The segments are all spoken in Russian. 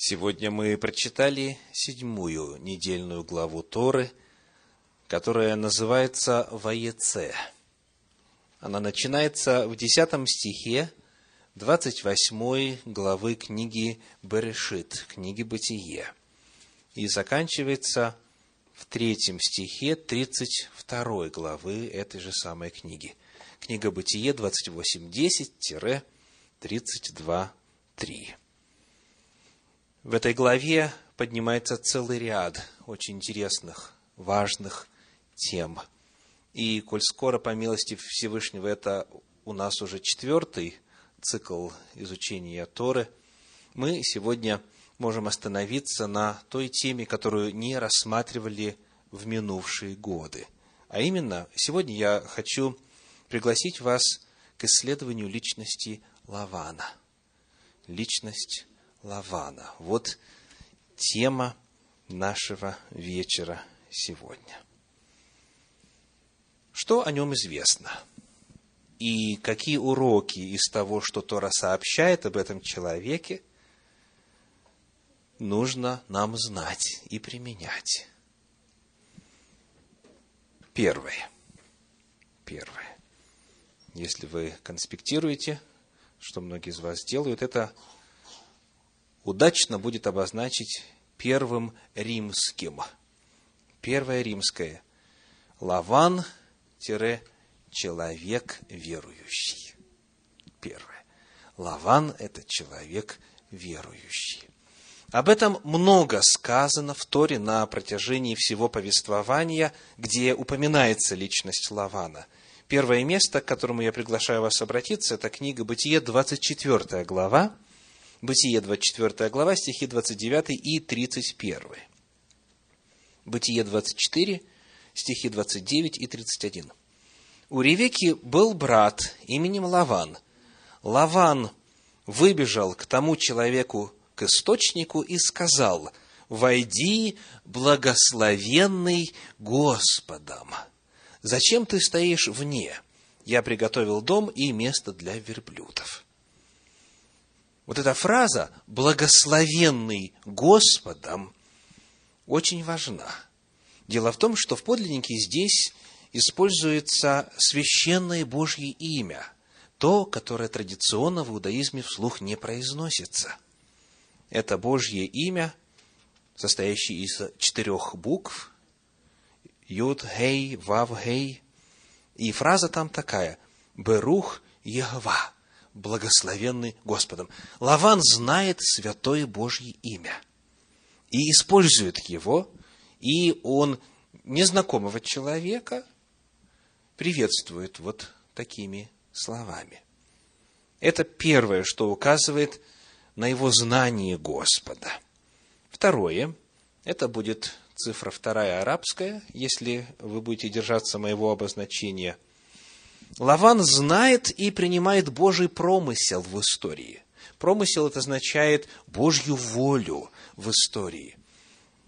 Сегодня мы прочитали седьмую недельную главу Торы, которая называется Воеце. Она начинается в десятом стихе 28 главы книги Берешит, книги Бытие, и заканчивается в третьем стихе 32 главы этой же самой книги. Книга Бытие 28.10-32.3. В этой главе поднимается целый ряд очень интересных, важных тем. И, коль скоро, по милости Всевышнего, это у нас уже четвертый цикл изучения Торы, мы сегодня можем остановиться на той теме, которую не рассматривали в минувшие годы. А именно, сегодня я хочу пригласить вас к исследованию личности Лавана. Личность Лавана. Вот тема нашего вечера сегодня. Что о нем известно? И какие уроки из того, что Тора сообщает об этом человеке, нужно нам знать и применять? Первое. Первое. Если вы конспектируете, что многие из вас делают, это удачно будет обозначить первым римским. Первое римское. Лаван человек верующий. Первое. Лаван – это человек верующий. Об этом много сказано в Торе на протяжении всего повествования, где упоминается личность Лавана. Первое место, к которому я приглашаю вас обратиться, это книга Бытие, 24 глава, Бытие, 24 глава, стихи 29 и 31. Бытие 24, стихи 29 и 31. У Ревеки был брат именем Лаван. Лаван выбежал к тому человеку, к источнику, и сказал, «Войди, благословенный Господом! Зачем ты стоишь вне? Я приготовил дом и место для верблюдов». Вот эта фраза «благословенный Господом» очень важна. Дело в том, что в подлиннике здесь используется священное Божье имя, то, которое традиционно в иудаизме вслух не произносится. Это Божье имя, состоящее из четырех букв, Юд, Хей, Вав, Хей, и фраза там такая, Берух Егова, благословенный Господом. Лаван знает святое Божье имя и использует его, и он незнакомого человека приветствует вот такими словами. Это первое, что указывает на его знание Господа. Второе, это будет цифра вторая арабская, если вы будете держаться моего обозначения – Лаван знает и принимает Божий промысел в истории. Промысел это означает Божью волю в истории.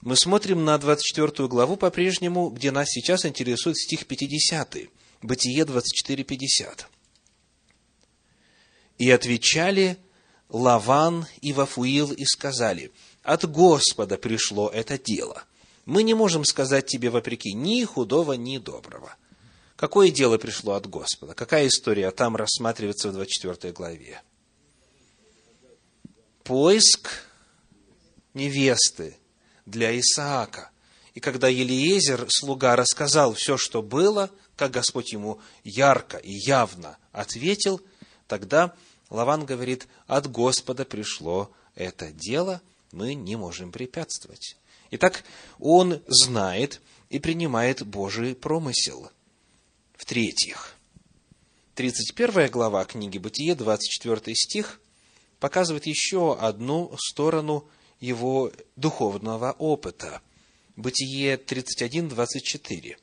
Мы смотрим на 24 главу по-прежнему, где нас сейчас интересует стих 50, Бытие 24, 50. «И отвечали Лаван и Вафуил и сказали, от Господа пришло это дело. Мы не можем сказать тебе вопреки ни худого, ни доброго. Какое дело пришло от Господа? Какая история там рассматривается в 24 главе? Поиск невесты для Исаака. И когда Елиезер, слуга, рассказал все, что было, как Господь ему ярко и явно ответил, тогда Лаван говорит, от Господа пришло это дело, мы не можем препятствовать. Итак, он знает и принимает Божий промысел – в-третьих, 31 глава книги Бытие, 24 стих, показывает еще одну сторону его духовного опыта. Бытие 31, 24.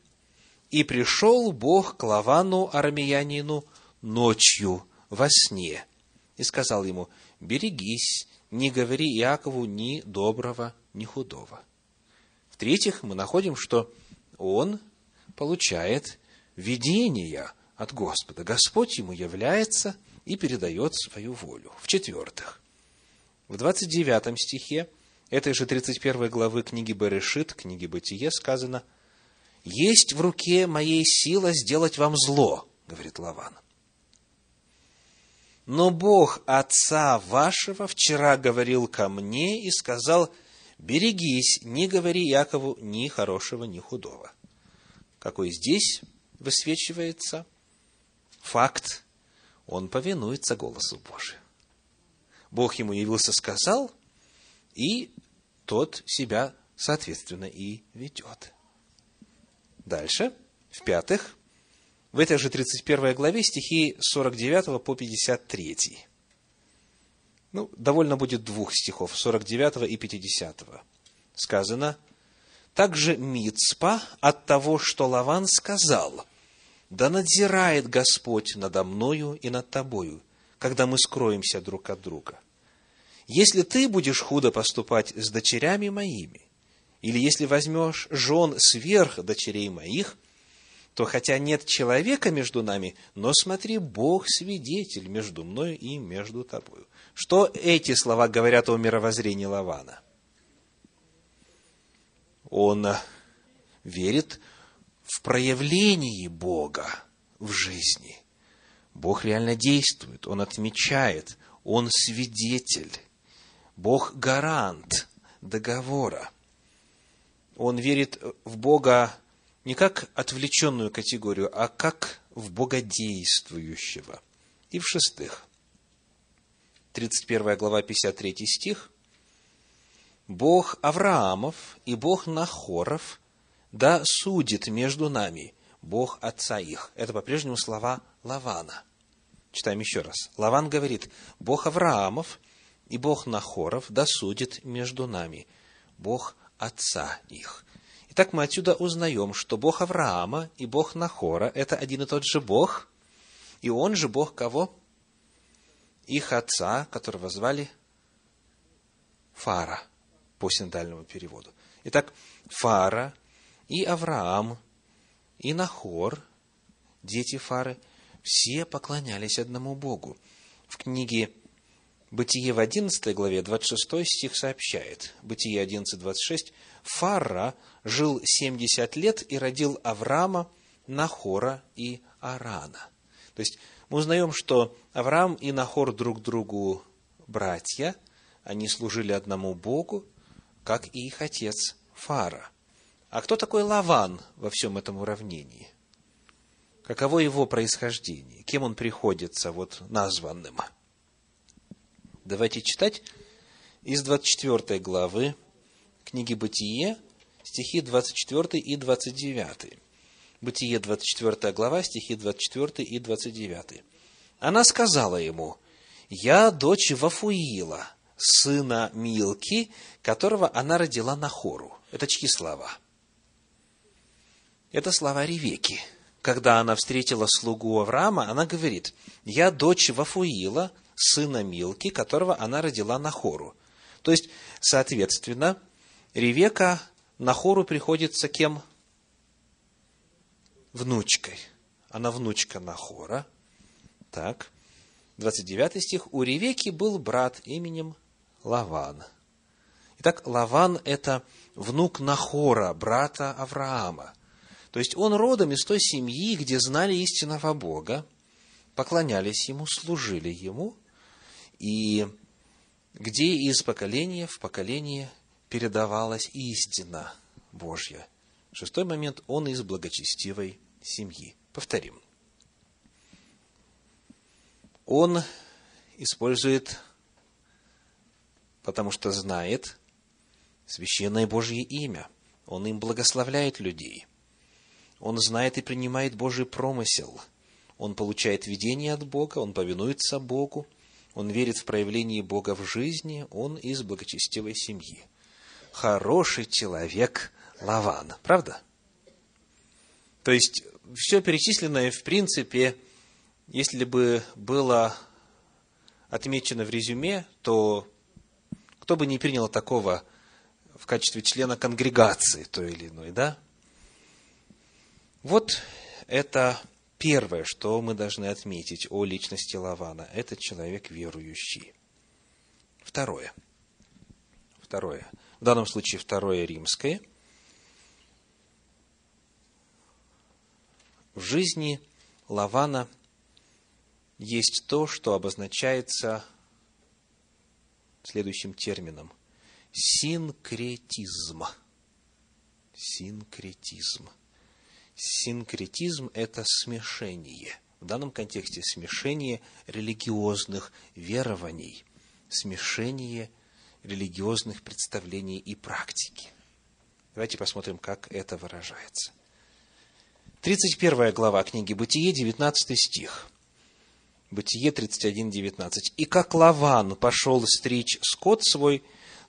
«И пришел Бог к Лавану, арамеянину, ночью во сне, и сказал ему, берегись, не говори Иакову ни доброго, ни худого». В-третьих, мы находим, что он получает видения от Господа. Господь ему является и передает свою волю. В-четвертых, в 29 стихе этой же 31 главы книги Берешит, книги Бытие сказано, «Есть в руке моей сила сделать вам зло», говорит Лаван. «Но Бог отца вашего вчера говорил ко мне и сказал, берегись, не говори Якову ни хорошего, ни худого». Какой здесь высвечивается факт, он повинуется голосу Божию. Бог ему явился, сказал, и тот себя, соответственно, и ведет. Дальше, в-пятых, в этой же 31 главе стихи 49 по 53. Ну, довольно будет двух стихов, 49 и 50. Сказано, «Также Мицпа от того, что Лаван сказал, да надзирает Господь надо мною и над тобою, когда мы скроемся друг от друга. Если ты будешь худо поступать с дочерями моими, или если возьмешь жен сверх дочерей моих, то хотя нет человека между нами, но смотри, Бог свидетель между мною и между тобою. Что эти слова говорят о мировоззрении Лавана? Он верит в проявлении Бога в жизни. Бог реально действует, Он отмечает, Он свидетель. Бог гарант договора. Он верит в Бога не как отвлеченную категорию, а как в Бога действующего. И в-шестых, 31 глава, 53 стих. Бог Авраамов и Бог Нахоров да судит между нами Бог отца их. Это по-прежнему слова Лавана. Читаем еще раз. Лаван говорит, Бог Авраамов и Бог Нахоров да судит между нами, Бог отца их. Итак, мы отсюда узнаем, что Бог Авраама и Бог Нахора – это один и тот же Бог, и он же Бог кого? Их отца, которого звали Фара по синодальному переводу. Итак, Фара и Авраам, и Нахор, дети Фары, все поклонялись одному Богу. В книге Бытие в 11 главе, 26 стих сообщает, Бытие 11, 26, Фара жил 70 лет и родил Авраама, Нахора и Арана. То есть мы узнаем, что Авраам и Нахор друг другу братья, они служили одному Богу, как и их отец Фара – а кто такой Лаван во всем этом уравнении? Каково его происхождение? Кем он приходится вот названным? Давайте читать из 24 главы книги «Бытие», стихи 24 и 29. Бытие, 24 глава, стихи 24 и 29. Она сказала ему, «Я дочь Вафуила, сына Милки, которого она родила на хору». Это чьи слова? Это слова Ревеки. Когда она встретила слугу Авраама, она говорит, «Я дочь Вафуила, сына Милки, которого она родила на хору». То есть, соответственно, Ревека на хору приходится кем? Внучкой. Она внучка Нахора. Так. 29 стих. У Ревеки был брат именем Лаван. Итак, Лаван – это внук Нахора, брата Авраама. То есть он родом из той семьи, где знали истинного Бога, поклонялись Ему, служили Ему, и где из поколения в поколение передавалась истина Божья. Шестой момент, он из благочестивой семьи. Повторим. Он использует, потому что знает священное Божье имя. Он им благословляет людей – он знает и принимает Божий промысел. Он получает видение от Бога, он повинуется Богу, он верит в проявление Бога в жизни, он из благочестивой семьи. Хороший человек Лаван, правда? То есть, все перечисленное, в принципе, если бы было отмечено в резюме, то кто бы не принял такого в качестве члена конгрегации той или иной, да? Вот это первое, что мы должны отметить о личности Лавана. Это человек верующий. Второе. второе. В данном случае второе римское. В жизни Лавана есть то, что обозначается следующим термином – синкретизм. Синкретизм. Синкретизм – это смешение. В данном контексте смешение религиозных верований, смешение религиозных представлений и практики. Давайте посмотрим, как это выражается. 31 глава книги «Бытие», 19 стих. Бытие 31, 19. «И как Лаван пошел стричь скот свой,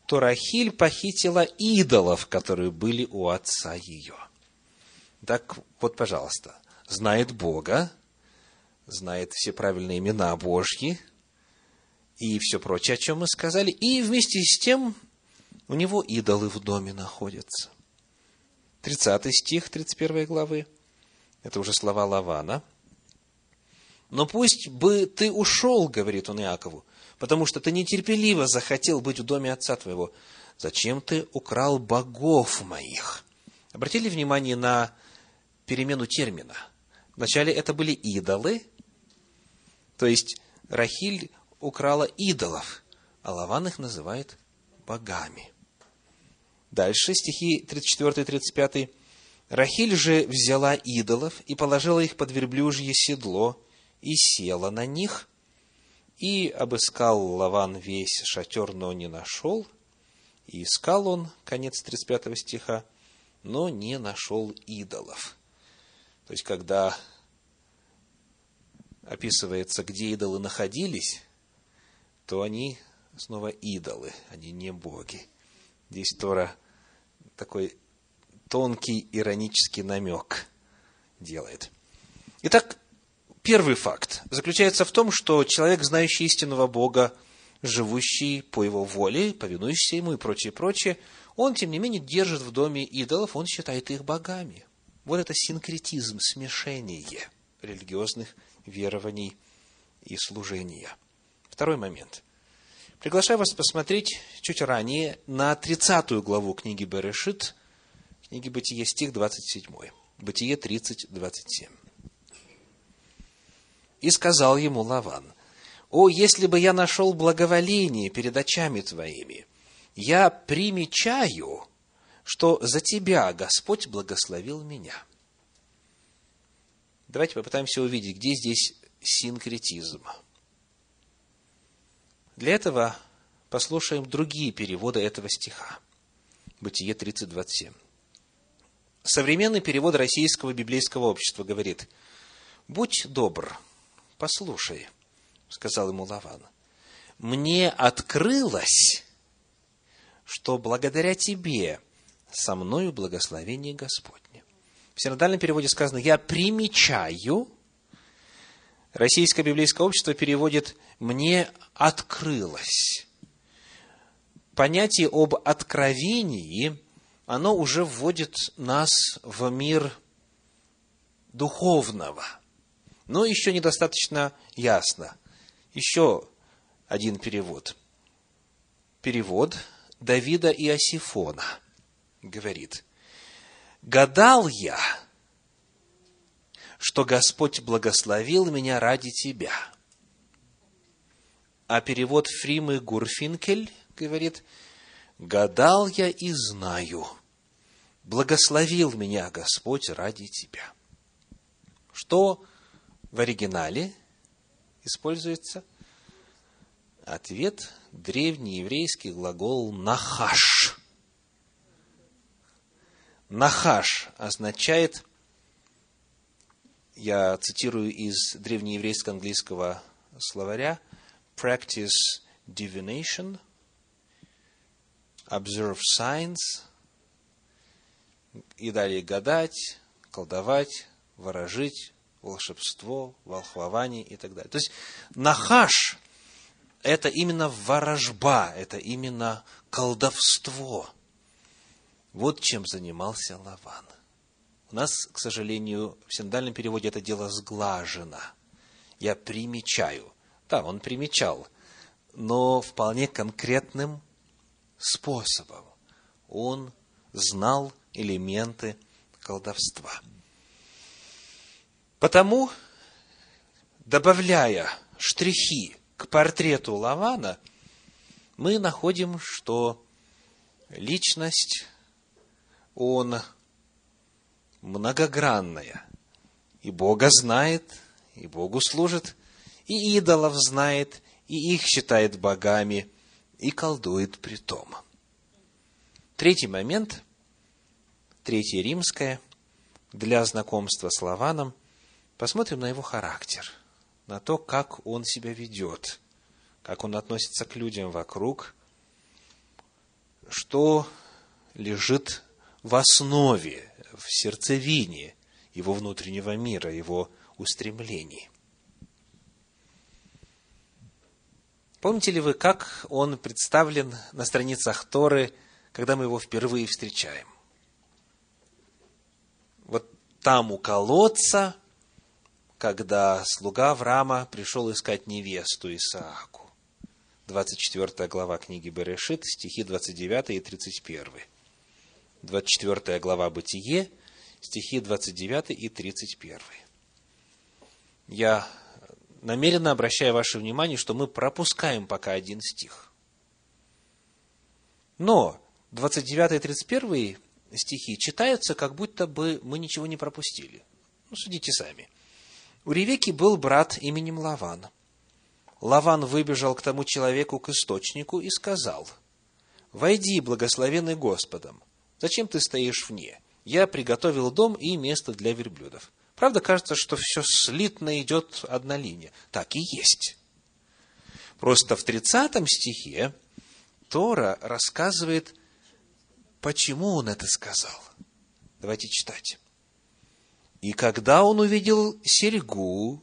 то Рахиль похитила идолов, которые были у отца ее». Так вот, пожалуйста, знает Бога, знает все правильные имена Божьи и все прочее, о чем мы сказали, и вместе с тем у него идолы в доме находятся. 30 стих 31 главы. Это уже слова Лавана – но пусть бы ты ушел, говорит он Иакову, потому что ты нетерпеливо захотел быть в доме отца твоего. Зачем ты украл богов моих? Обратили внимание на перемену термина. Вначале это были идолы, то есть Рахиль украла идолов, а Лаван их называет богами. Дальше стихи 34 и 35. Рахиль же взяла идолов и положила их под верблюжье седло, и села на них, и обыскал Лаван весь шатер, но не нашел, и искал он, конец 35 стиха, но не нашел идолов. То есть, когда описывается, где идолы находились, то они снова идолы, они не боги. Здесь Тора такой тонкий иронический намек делает. Итак, Первый факт заключается в том, что человек, знающий истинного Бога, живущий по его воле, повинующийся ему и прочее, прочее, он, тем не менее, держит в доме идолов, он считает их богами. Вот это синкретизм, смешение религиозных верований и служения. Второй момент. Приглашаю вас посмотреть чуть ранее на 30 главу книги Берешит, книги Бытие, стих 27. Бытие 30, 27. И сказал ему Лаван, «О, если бы я нашел благоволение перед очами твоими! Я примечаю, что за тебя Господь благословил меня». Давайте попытаемся увидеть, где здесь синкретизм. Для этого послушаем другие переводы этого стиха. Бытие 30.27. Современный перевод Российского библейского общества говорит, «Будь добр, послушай, сказал ему Лаван, мне открылось, что благодаря тебе со мною благословение Господне. В синодальном переводе сказано, я примечаю, Российское библейское общество переводит «мне открылось». Понятие об откровении, оно уже вводит нас в мир духовного – но еще недостаточно ясно. Еще один перевод. Перевод Давида и Осифона говорит, «Гадал я, что Господь благословил меня ради тебя». А перевод Фримы Гурфинкель говорит, «Гадал я и знаю, благословил меня Господь ради тебя». Что в оригинале используется ответ древнееврейский глагол «нахаш». «Нахаш» означает, я цитирую из древнееврейского английского словаря, practice divination, observe signs, и далее гадать, колдовать, ворожить, волшебство, волхвование и так далее. То есть нахаш – это именно ворожба, это именно колдовство. Вот чем занимался Лаван. У нас, к сожалению, в синдальном переводе это дело сглажено. Я примечаю. Да, он примечал, но вполне конкретным способом он знал элементы колдовства. Потому, добавляя штрихи к портрету Лавана, мы находим, что личность, он многогранная. И Бога знает, и Богу служит, и идолов знает, и их считает богами, и колдует при том. Третий момент, третье римское, для знакомства с Лаваном, посмотрим на его характер, на то, как он себя ведет, как он относится к людям вокруг, что лежит в основе, в сердцевине его внутреннего мира, его устремлений. Помните ли вы, как он представлен на страницах Торы, когда мы его впервые встречаем? Вот там у колодца, когда слуга Авраама пришел искать невесту Исааку. 24 глава книги Берешит, стихи 29 и 31. 24 глава Бытие, стихи 29 и 31. Я намеренно обращаю ваше внимание, что мы пропускаем пока один стих. Но 29 и 31 стихи читаются, как будто бы мы ничего не пропустили. Ну, судите сами. У Ревеки был брат именем Лаван. Лаван выбежал к тому человеку, к источнику, и сказал, «Войди, благословенный Господом, зачем ты стоишь вне? Я приготовил дом и место для верблюдов». Правда, кажется, что все слитно идет одна линия. Так и есть. Просто в 30 стихе Тора рассказывает, почему он это сказал. Давайте читать. И когда он увидел серьгу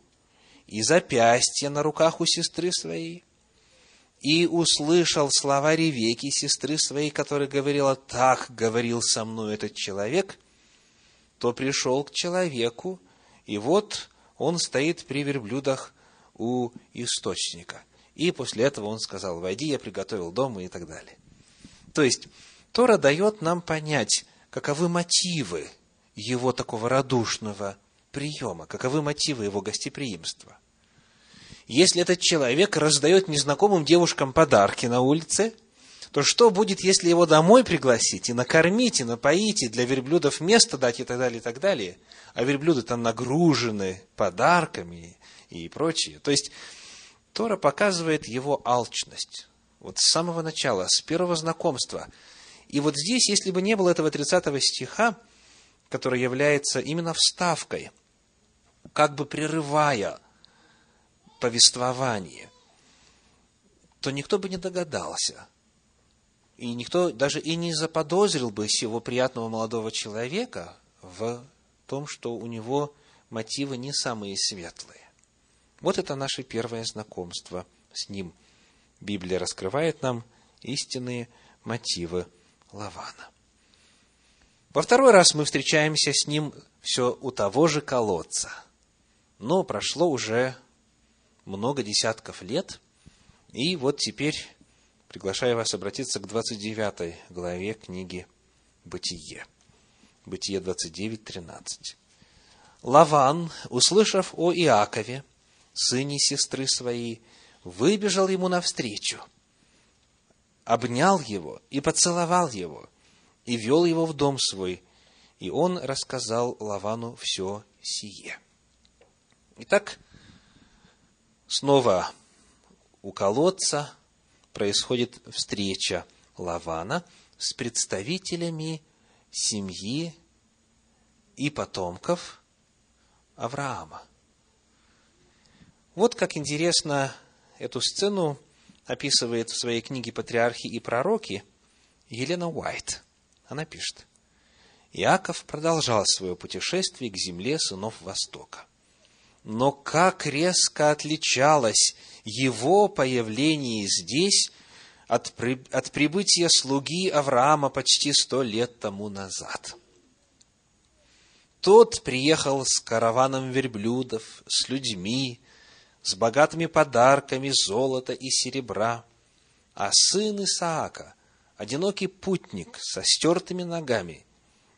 и запястье на руках у сестры своей, и услышал слова Ревеки, сестры своей, которая говорила, так говорил со мной этот человек, то пришел к человеку и вот он стоит при верблюдах у источника. И после этого он сказал, войди, я приготовил дом и так далее. То есть, Тора дает нам понять, каковы мотивы его такого радушного приема, каковы мотивы его гостеприимства. Если этот человек раздает незнакомым девушкам подарки на улице – то что будет, если его домой пригласить, и накормить, и напоить, и для верблюдов место дать, и так далее, и так далее? А верблюды там нагружены подарками и прочее. То есть, Тора показывает его алчность. Вот с самого начала, с первого знакомства. И вот здесь, если бы не было этого 30 стиха, который является именно вставкой, как бы прерывая повествование, то никто бы не догадался, и никто даже и не заподозрил бы сего приятного молодого человека в том, что у него мотивы не самые светлые. Вот это наше первое знакомство с ним. Библия раскрывает нам истинные мотивы Лавана. Во второй раз мы встречаемся с ним все у того же колодца. Но прошло уже много десятков лет, и вот теперь приглашаю вас обратиться к 29 главе книги «Бытие». Бытие 29, 13. Лаван, услышав о Иакове, сыне сестры своей, выбежал ему навстречу, обнял его и поцеловал его, и вел его в дом свой, и он рассказал Лавану все сие. Итак, снова у колодца происходит встреча Лавана с представителями семьи и потомков Авраама. Вот как интересно эту сцену описывает в своей книге «Патриархи и пророки» Елена Уайт. Она пишет. Иаков продолжал свое путешествие к земле сынов Востока. Но как резко отличалась его появление здесь от, при, от прибытия слуги Авраама почти сто лет тому назад. Тот приехал с караваном верблюдов, с людьми, с богатыми подарками золота и серебра, а сын Исаака одинокий путник со стертыми ногами,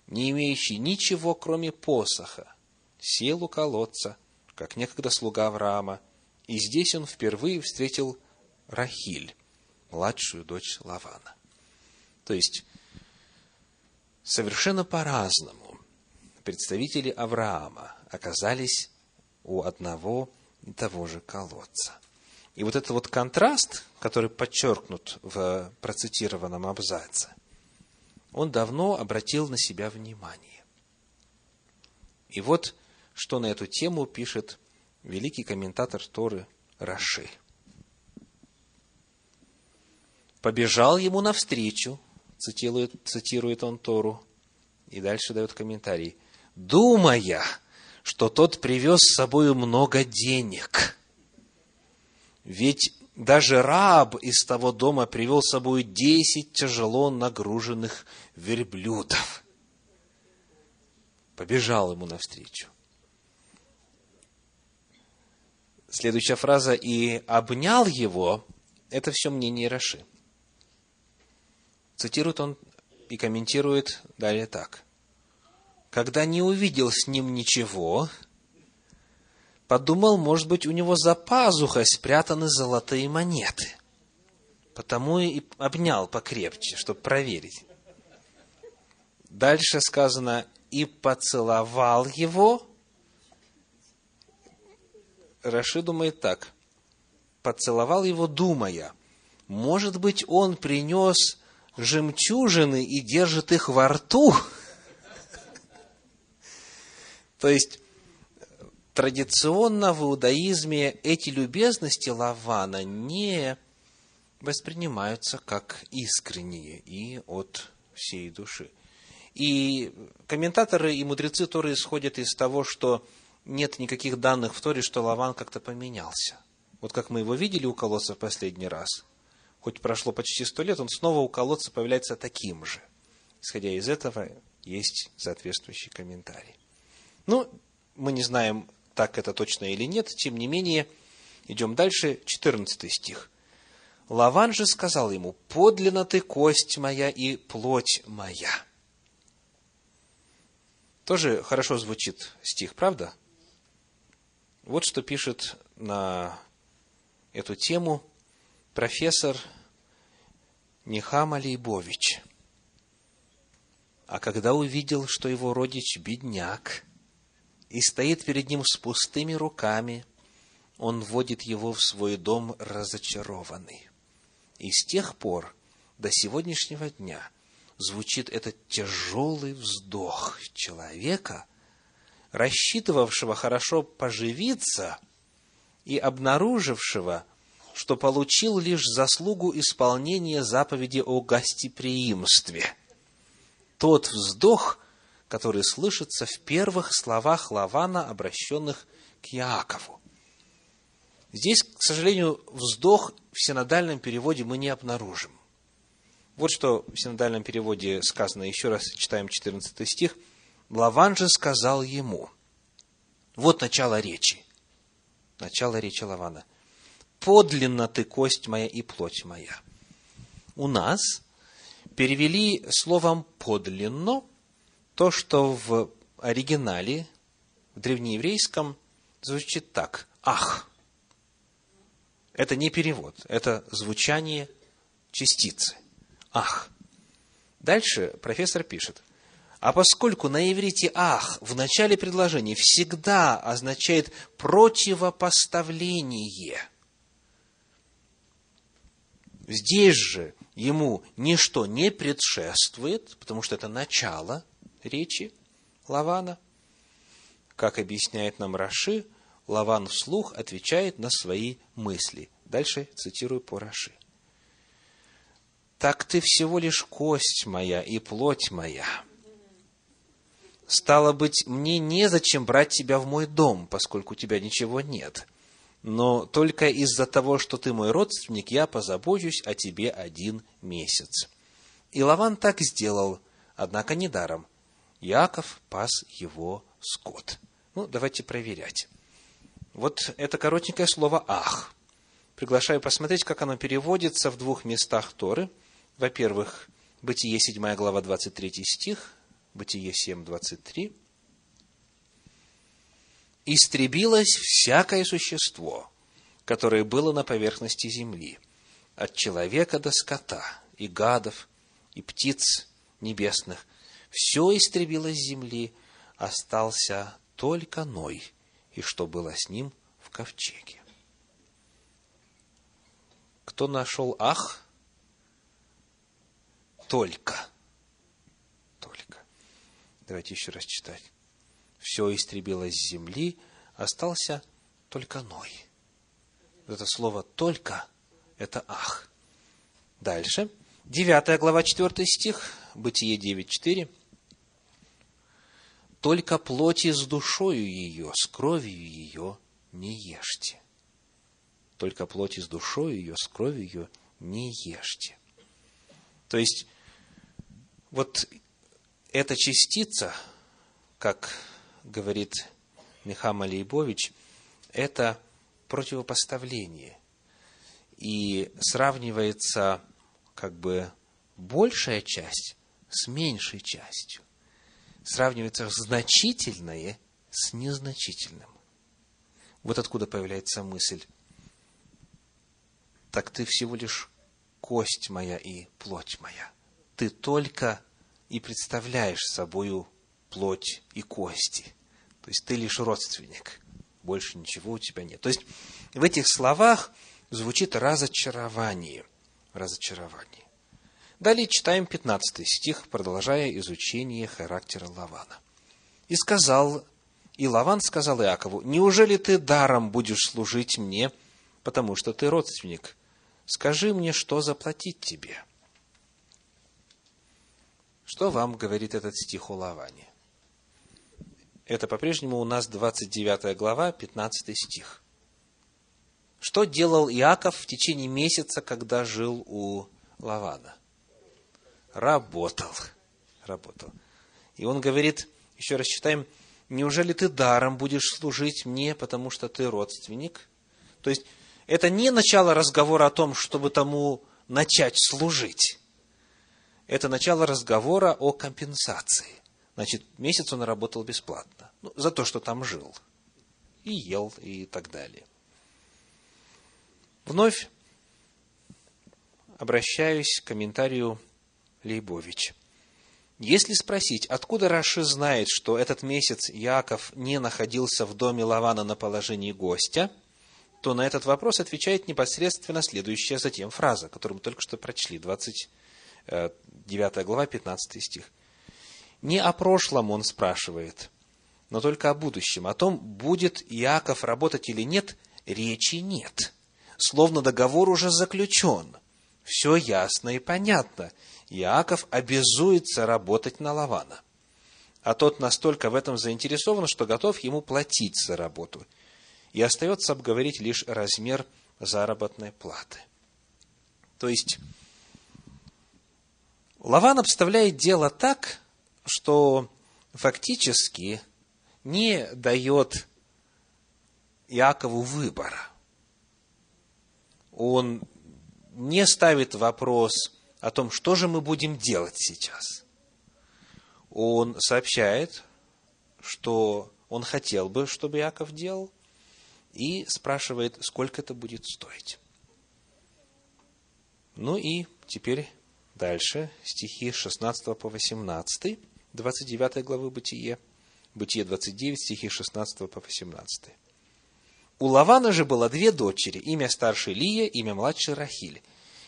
не имеющий ничего, кроме посоха, сел у колодца, как некогда слуга Авраама, и здесь он впервые встретил Рахиль, младшую дочь Лавана. То есть, совершенно по-разному представители Авраама оказались у одного и того же колодца. И вот этот вот контраст, который подчеркнут в процитированном абзаце, он давно обратил на себя внимание. И вот, что на эту тему пишет великий комментатор Торы Раши. «Побежал ему навстречу, цитирует, цитирует он Тору, и дальше дает комментарий, думая, что тот привез с собой много денег. Ведь даже раб из того дома привел с собой десять тяжело нагруженных верблюдов. Побежал ему навстречу. Следующая фраза «и обнял его» – это все мнение Раши. Цитирует он и комментирует далее так. Когда не увидел с ним ничего, подумал, может быть, у него за пазухой спрятаны золотые монеты. Потому и обнял покрепче, чтобы проверить. Дальше сказано, и поцеловал его. Раши думает так. Поцеловал его, думая, может быть, он принес жемчужины и держит их во рту. То есть, традиционно в иудаизме эти любезности Лавана не воспринимаются как искренние и от всей души. И комментаторы и мудрецы Торы исходят из того, что нет никаких данных в Торе, что Лаван как-то поменялся. Вот как мы его видели у колодца в последний раз – хоть прошло почти сто лет, он снова у колодца появляется таким же. Исходя из этого, есть соответствующий комментарий. Ну, мы не знаем, так это точно или нет, тем не менее, идем дальше, 14 стих. Лаван же сказал ему, подлинно ты кость моя и плоть моя. Тоже хорошо звучит стих, правда? Вот что пишет на эту тему профессор Нехама Лейбович. А когда увидел, что его родич бедняк, и стоит перед ним с пустыми руками, он вводит его в свой дом разочарованный. И с тех пор до сегодняшнего дня звучит этот тяжелый вздох человека, рассчитывавшего хорошо поживиться и обнаружившего – что получил лишь заслугу исполнения заповеди о гостеприимстве. Тот вздох, который слышится в первых словах Лавана, обращенных к Иакову. Здесь, к сожалению, вздох в синодальном переводе мы не обнаружим. Вот что в синодальном переводе сказано, еще раз читаем 14 стих. Лаван же сказал ему, вот начало речи, начало речи Лавана – подлинно ты кость моя и плоть моя. У нас перевели словом подлинно то, что в оригинале, в древнееврейском, звучит так. Ах. Это не перевод, это звучание частицы. Ах. Дальше профессор пишет. А поскольку на иврите «ах» в начале предложения всегда означает противопоставление – Здесь же ему ничто не предшествует, потому что это начало речи Лавана. Как объясняет нам Раши, Лаван вслух отвечает на свои мысли. Дальше цитирую по Раши. «Так ты всего лишь кость моя и плоть моя. Стало быть, мне незачем брать тебя в мой дом, поскольку у тебя ничего нет но только из-за того, что ты мой родственник, я позабочусь о тебе один месяц. И Лаван так сделал, однако недаром. Яков пас его скот. Ну, давайте проверять. Вот это коротенькое слово «ах». Приглашаю посмотреть, как оно переводится в двух местах Торы. во-первых, Бытие 7 глава 23 стих, Бытие 7, 23. «Истребилось всякое существо, которое было на поверхности земли, от человека до скота, и гадов, и птиц небесных. Все истребилось с земли, остался только Ной, и что было с ним в ковчеге. Кто нашел ах? Только. Только. Давайте еще раз читать. Все истребилось с земли, остался только Ной. Это слово «только» – это «ах». Дальше. Девятая глава, четвертый стих, Бытие 9.4. «Только плоти с душою ее, с кровью ее не ешьте». Только плоти с душою ее, с кровью ее не ешьте. То есть, вот эта частица, как говорит Михаил Лейбович, это противопоставление. И сравнивается как бы большая часть с меньшей частью. Сравнивается значительное с незначительным. Вот откуда появляется мысль. Так ты всего лишь кость моя и плоть моя. Ты только и представляешь собою плоть и кости. То есть ты лишь родственник. Больше ничего у тебя нет. То есть в этих словах звучит разочарование. Разочарование. Далее читаем 15 стих, продолжая изучение характера Лавана. «И сказал, и Лаван сказал Иакову, «Неужели ты даром будешь служить мне, потому что ты родственник? Скажи мне, что заплатить тебе?» Что вам говорит этот стих о Лаване? Это по-прежнему у нас 29 глава, 15 стих. Что делал Иаков в течение месяца, когда жил у Лавана? Работал. Работал. И он говорит, еще раз читаем, неужели ты даром будешь служить мне, потому что ты родственник? То есть, это не начало разговора о том, чтобы тому начать служить это начало разговора о компенсации. Значит, месяц он работал бесплатно. Ну, за то, что там жил. И ел, и так далее. Вновь обращаюсь к комментарию Лейбович. Если спросить, откуда Раши знает, что этот месяц Яков не находился в доме Лавана на положении гостя, то на этот вопрос отвечает непосредственно следующая затем фраза, которую мы только что прочли, 20 9 глава, 15 стих. Не о прошлом он спрашивает, но только о будущем. О том, будет Иаков работать или нет, речи нет. Словно договор уже заключен. Все ясно и понятно. Иаков обязуется работать на Лавана. А тот настолько в этом заинтересован, что готов ему платить за работу. И остается обговорить лишь размер заработной платы. То есть, Лаван обставляет дело так, что фактически не дает Иакову выбора. Он не ставит вопрос о том, что же мы будем делать сейчас. Он сообщает, что он хотел бы, чтобы Иаков делал, и спрашивает, сколько это будет стоить. Ну и теперь Дальше стихи с 16 по 18, 29 главы Бытие, Бытие 29, стихи с 16 по 18. У Лавана же было две дочери, имя старшей Лия, имя младшей Рахиль.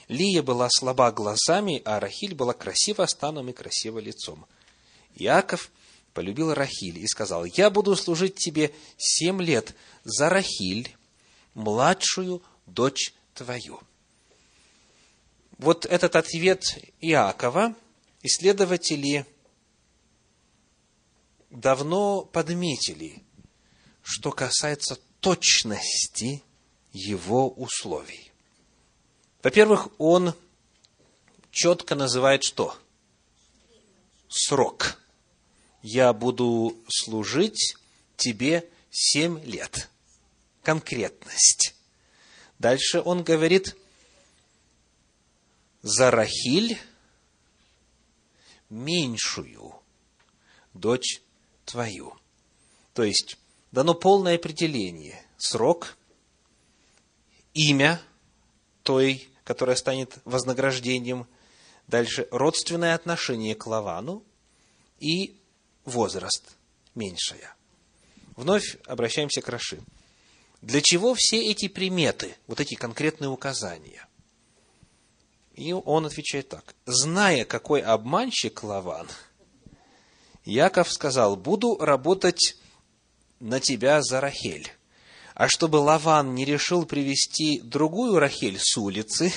Лия была слаба глазами, а Рахиль была красива станом и красиво лицом. Иаков полюбил Рахиль и сказал, «Я буду служить тебе семь лет за Рахиль, младшую дочь твою» вот этот ответ Иакова исследователи давно подметили, что касается точности его условий. Во-первых, он четко называет что? Срок. Я буду служить тебе семь лет. Конкретность. Дальше он говорит – Зарахиль меньшую дочь твою. То есть, дано полное определение, срок, имя той, которая станет вознаграждением, дальше родственное отношение к Лавану и возраст меньшая. Вновь обращаемся к Раши. Для чего все эти приметы, вот эти конкретные указания? И он отвечает так. Зная, какой обманщик Лаван, Яков сказал, буду работать на тебя за Рахель. А чтобы Лаван не решил привести другую Рахель с улицы,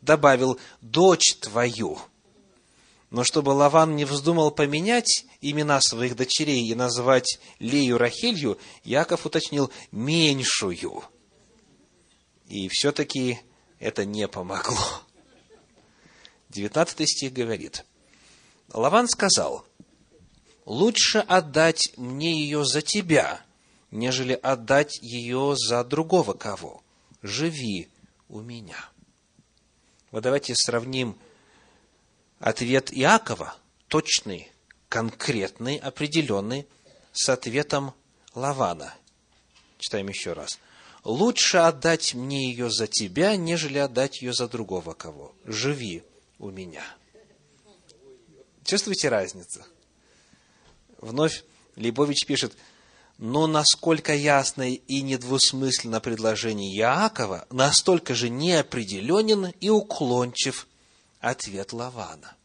добавил «дочь твою». Но чтобы Лаван не вздумал поменять имена своих дочерей и назвать Лею Рахелью, Яков уточнил «меньшую». И все-таки это не помогло. 19 стих говорит, Лаван сказал, лучше отдать мне ее за тебя, нежели отдать ее за другого кого. Живи у меня. Вот давайте сравним ответ Иакова, точный, конкретный, определенный, с ответом Лавана. Читаем еще раз. Лучше отдать мне ее за тебя, нежели отдать ее за другого кого. Живи у меня. Чувствуете разницу? Вновь Лейбович пишет, но насколько ясно и недвусмысленно предложение Иакова, настолько же неопределенен и уклончив ответ Лавана.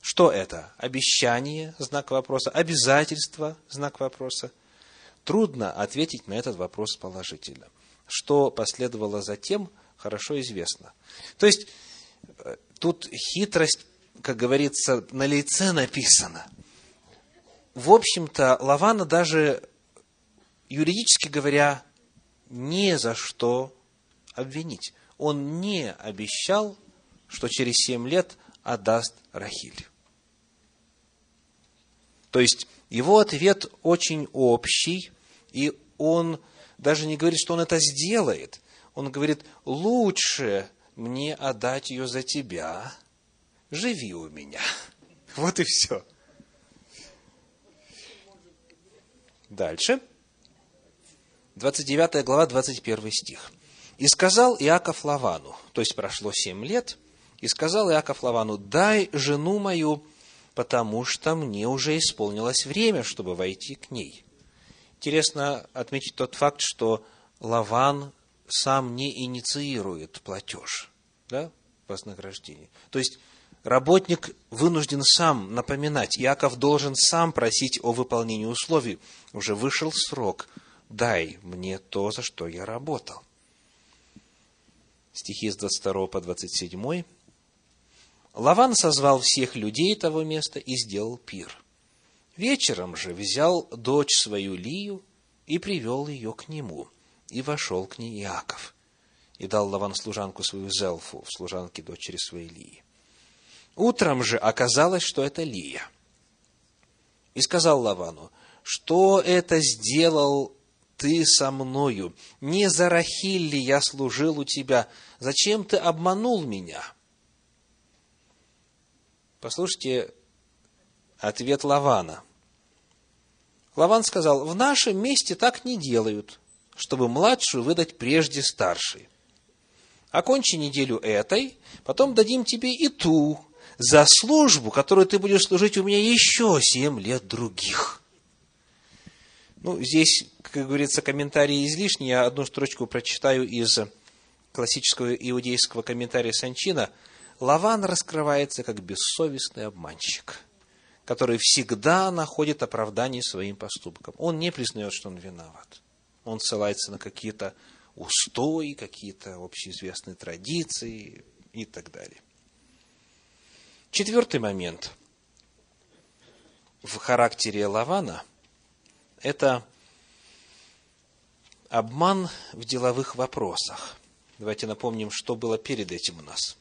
Что это? Обещание, знак вопроса, обязательство, знак вопроса. Трудно ответить на этот вопрос положительно. Что последовало затем, хорошо известно. То есть, э, Тут хитрость, как говорится, на лице написана. В общем-то, Лавана даже, юридически говоря, не за что обвинить. Он не обещал, что через семь лет отдаст Рахиль. То есть, его ответ очень общий, и он даже не говорит, что он это сделает. Он говорит, лучше мне отдать ее за тебя, живи у меня. Вот и все. Дальше. 29 глава, 21 стих. «И сказал Иаков Лавану, то есть прошло семь лет, и сказал Иаков Лавану, дай жену мою, потому что мне уже исполнилось время, чтобы войти к ней». Интересно отметить тот факт, что Лаван сам не инициирует платеж, да, вознаграждение. То есть, работник вынужден сам напоминать. Яков должен сам просить о выполнении условий. Уже вышел срок. Дай мне то, за что я работал. Стихи с 22 по 27. Лаван созвал всех людей того места и сделал пир. Вечером же взял дочь свою Лию и привел ее к нему – и вошел к ней Иаков. И дал Лаван служанку свою Зелфу, в служанке дочери своей Лии. Утром же оказалось, что это Лия. И сказал Лавану, что это сделал ты со мною? Не за Рахиль ли я служил у тебя? Зачем ты обманул меня? Послушайте ответ Лавана. Лаван сказал, в нашем месте так не делают чтобы младшую выдать прежде старшей. Окончи неделю этой, потом дадим тебе и ту, за службу, которую ты будешь служить у меня еще семь лет других. Ну, здесь, как говорится, комментарии излишни. Я одну строчку прочитаю из классического иудейского комментария Санчина. Лаван раскрывается как бессовестный обманщик, который всегда находит оправдание своим поступкам. Он не признает, что он виноват. Он ссылается на какие-то устои, какие-то общеизвестные традиции и так далее. Четвертый момент в характере Лавана – это обман в деловых вопросах. Давайте напомним, что было перед этим у нас.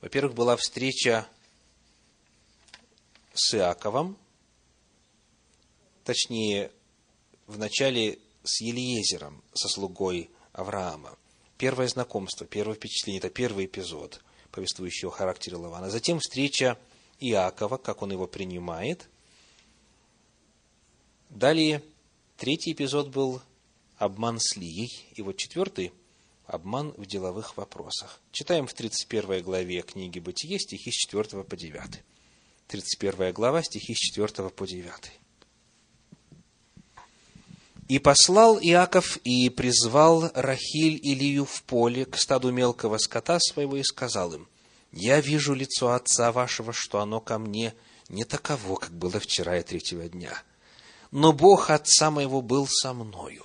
Во-первых, была встреча с Иаковом, точнее, вначале с Елиезером, со слугой Авраама. Первое знакомство, первое впечатление, это первый эпизод. повествующий о характере Лавана. Затем встреча Иакова, как он его принимает. Далее, третий эпизод был обман с Лией. И вот четвертый – обман в деловых вопросах. Читаем в 31 главе книги «Бытие» стихи с 4 по 9. 31 глава, стихи с 4 по 9. И послал Иаков и призвал Рахиль и Лию в поле к стаду мелкого скота своего и сказал им, «Я вижу лицо отца вашего, что оно ко мне не таково, как было вчера и третьего дня. Но Бог отца моего был со мною.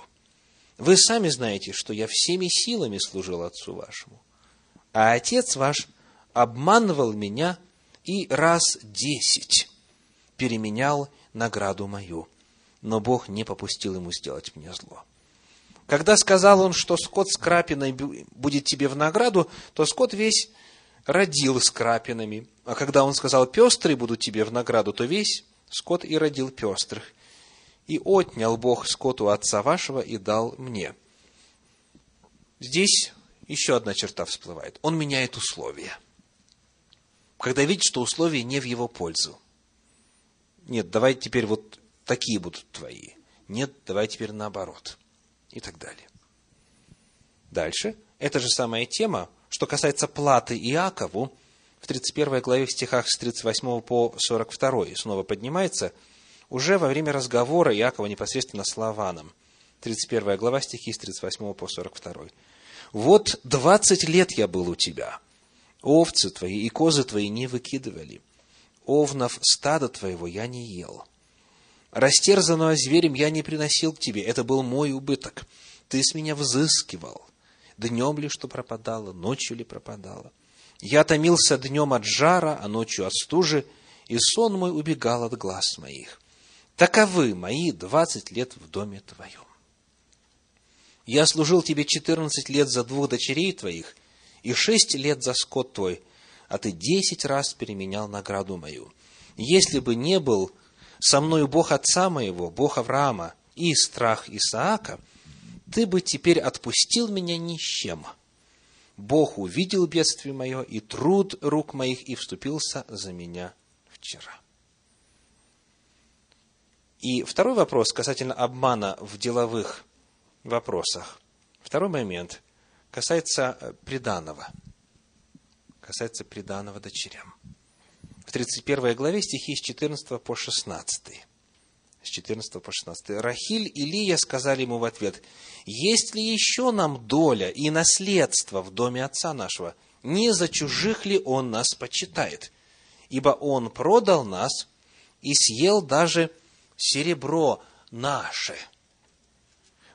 Вы сами знаете, что я всеми силами служил отцу вашему, а отец ваш обманывал меня и раз десять переменял награду мою» но Бог не попустил ему сделать мне зло. Когда сказал он, что скот с крапиной будет тебе в награду, то скот весь родил с крапинами. А когда он сказал, пестрые будут тебе в награду, то весь скот и родил пестрых. И отнял Бог скоту отца вашего и дал мне. Здесь еще одна черта всплывает. Он меняет условия. Когда видит, что условия не в его пользу. Нет, давай теперь вот такие будут твои. Нет, давай теперь наоборот. И так далее. Дальше. Эта же самая тема, что касается платы Иакову, в 31 главе в стихах с 38 по 42 снова поднимается, уже во время разговора Иакова непосредственно с Лаваном. 31 глава, стихи с 38 по 42. «Вот двадцать лет я был у тебя, овцы твои и козы твои не выкидывали, овнов стада твоего я не ел, Растерзанного зверем я не приносил к тебе, это был мой убыток. Ты с меня взыскивал. Днем ли что пропадало, ночью ли пропадало. Я томился днем от жара, а ночью от стужи, и сон мой убегал от глаз моих. Таковы мои двадцать лет в доме твоем. Я служил тебе четырнадцать лет за двух дочерей твоих и шесть лет за скот твой, а ты десять раз переменял награду мою. Если бы не был со мною Бог отца моего, Бог Авраама и страх Исаака, ты бы теперь отпустил меня ни с чем. Бог увидел бедствие мое и труд рук моих и вступился за меня вчера. И второй вопрос касательно обмана в деловых вопросах. Второй момент касается э, приданого. Касается приданого дочерям в 31 главе стихи с 14 по 16. С 14 по 16. Рахиль и Лия сказали ему в ответ, «Есть ли еще нам доля и наследство в доме отца нашего? Не за чужих ли он нас почитает? Ибо он продал нас и съел даже серебро наше».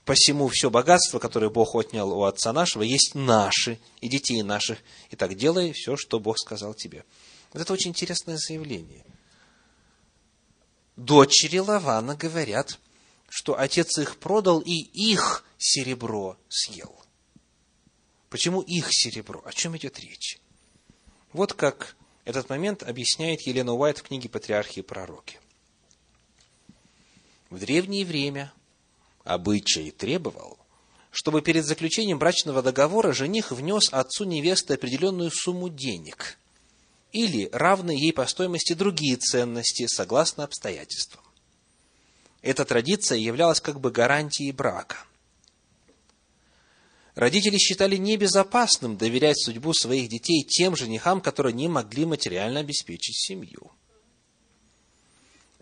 Посему все богатство, которое Бог отнял у отца нашего, есть наши и детей наших. И так делай все, что Бог сказал тебе. Вот это очень интересное заявление. Дочери Лавана говорят, что отец их продал и их серебро съел. Почему их серебро? О чем идет речь? Вот как этот момент объясняет Елена Уайт в книге «Патриархи и пророки». В древнее время обычай требовал, чтобы перед заключением брачного договора жених внес отцу невесты определенную сумму денег, или равные ей по стоимости другие ценности, согласно обстоятельствам. Эта традиция являлась как бы гарантией брака. Родители считали небезопасным доверять судьбу своих детей тем женихам, которые не могли материально обеспечить семью.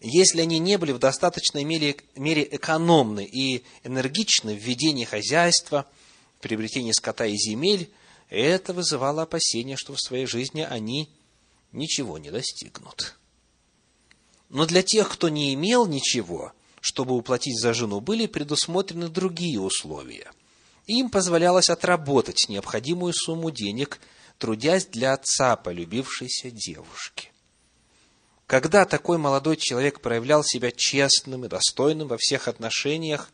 Если они не были в достаточной мере, мере экономны и энергичны в ведении хозяйства, приобретении скота и земель, это вызывало опасения, что в своей жизни они ничего не достигнут. Но для тех, кто не имел ничего, чтобы уплатить за жену, были предусмотрены другие условия. Им позволялось отработать необходимую сумму денег, трудясь для отца полюбившейся девушки. Когда такой молодой человек проявлял себя честным и достойным во всех отношениях,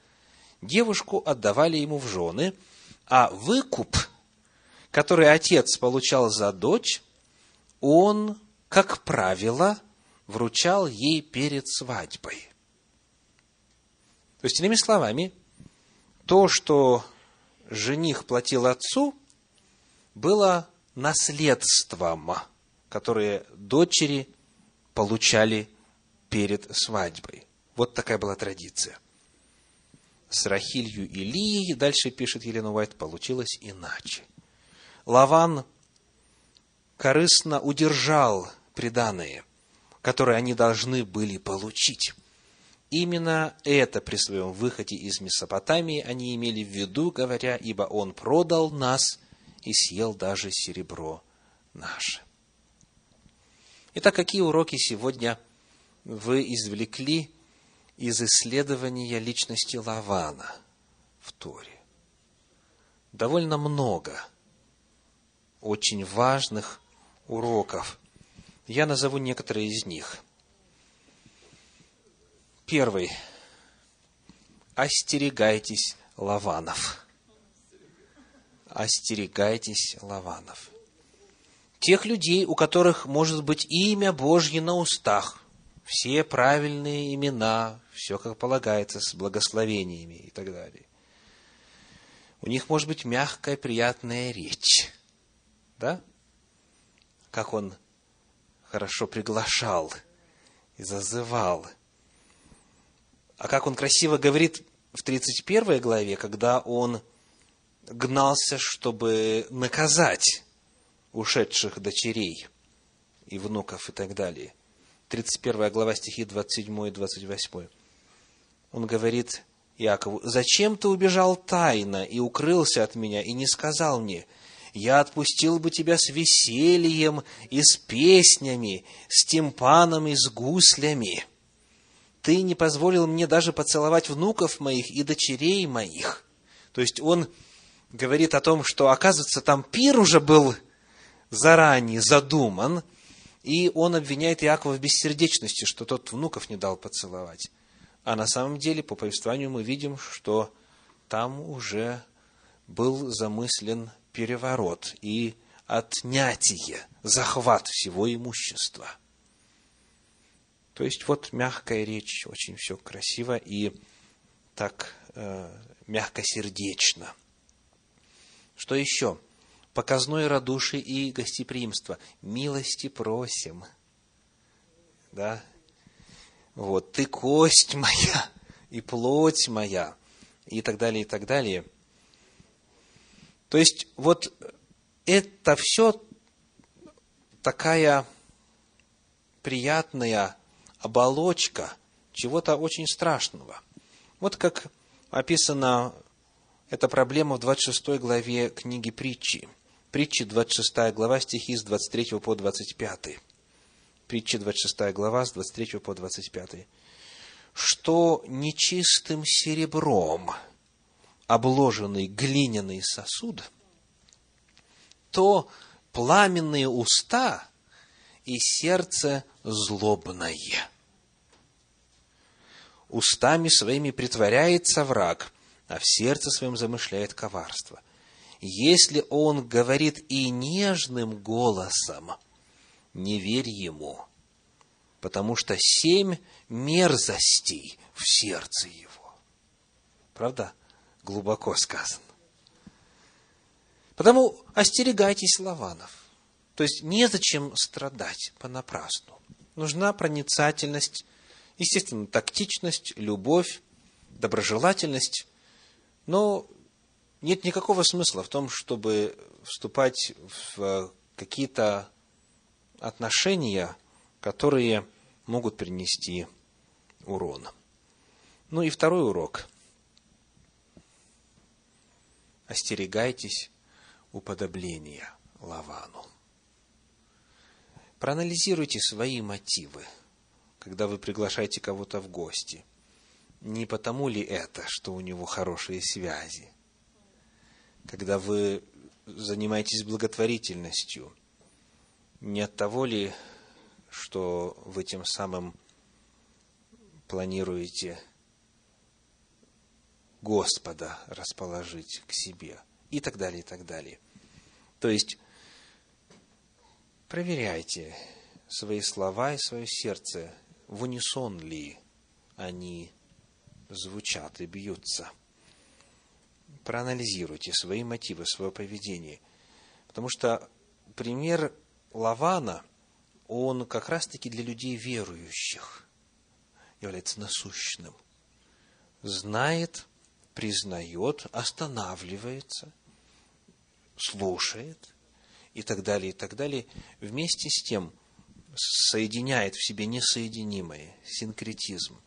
девушку отдавали ему в жены, а выкуп, который отец получал за дочь, он, как правило, вручал ей перед свадьбой. То есть, иными словами, то, что жених платил отцу, было наследством, которое дочери получали перед свадьбой. Вот такая была традиция. С Рахилью и Лией, дальше пишет Елена Уайт, получилось иначе. Лаван корыстно удержал преданные, которые они должны были получить. Именно это при своем выходе из Месопотамии они имели в виду, говоря, ибо он продал нас и съел даже серебро наше. Итак, какие уроки сегодня вы извлекли из исследования личности Лавана в Торе? Довольно много очень важных уроков. Я назову некоторые из них. Первый. Остерегайтесь лаванов. Остерегайтесь лаванов. Тех людей, у которых может быть имя Божье на устах, все правильные имена, все как полагается, с благословениями и так далее. У них может быть мягкая, приятная речь. Да? Как он хорошо приглашал и зазывал – а как он красиво говорит в 31 главе, когда он гнался, чтобы наказать ушедших дочерей и внуков и так далее. 31 глава стихи 27 и 28. Он говорит Иакову, «Зачем ты убежал тайно и укрылся от меня, и не сказал мне, я отпустил бы тебя с весельем и с песнями, с тимпаном и с гуслями?» ты не позволил мне даже поцеловать внуков моих и дочерей моих. То есть он говорит о том, что, оказывается, там пир уже был заранее задуман, и он обвиняет Иакова в бессердечности, что тот внуков не дал поцеловать. А на самом деле, по повествованию мы видим, что там уже был замыслен переворот и отнятие, захват всего имущества – то есть вот мягкая речь, очень все красиво и так э, мягкосердечно. Что еще? Показное радушие и гостеприимство. Милости просим. Да? Вот, ты кость моя и плоть моя, и так далее, и так далее. То есть, вот это все такая приятная оболочка чего-то очень страшного. Вот как описана эта проблема в 26 главе книги притчи. Притчи, 26 глава, стихи с 23 по 25. Притча, 26 глава, с 23 по 25. «Что нечистым серебром обложенный глиняный сосуд, то пламенные уста и сердце злобное» устами своими притворяется враг, а в сердце своем замышляет коварство. Если он говорит и нежным голосом, не верь ему, потому что семь мерзостей в сердце его. Правда? Глубоко сказано. Потому остерегайтесь лаванов. То есть незачем страдать понапрасну. Нужна проницательность Естественно, тактичность, любовь, доброжелательность, но нет никакого смысла в том, чтобы вступать в какие-то отношения, которые могут принести урон. Ну и второй урок. Остерегайтесь уподобления Лавану. Проанализируйте свои мотивы – когда вы приглашаете кого-то в гости. Не потому ли это, что у него хорошие связи? Когда вы занимаетесь благотворительностью, не от того ли, что вы тем самым планируете Господа расположить к себе и так далее, и так далее. То есть, проверяйте свои слова и свое сердце в унисон ли они звучат и бьются. Проанализируйте свои мотивы, свое поведение. Потому что пример Лавана, он как раз-таки для людей верующих является насущным. Знает, признает, останавливается, слушает и так далее, и так далее. Вместе с тем соединяет в себе несоединимое, синкретизм.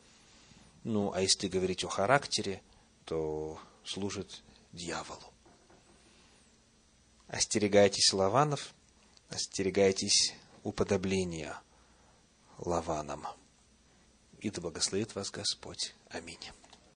Ну, а если говорить о характере, то служит дьяволу. Остерегайтесь лаванов, остерегайтесь уподобления лаванам. И да благословит вас Господь. Аминь.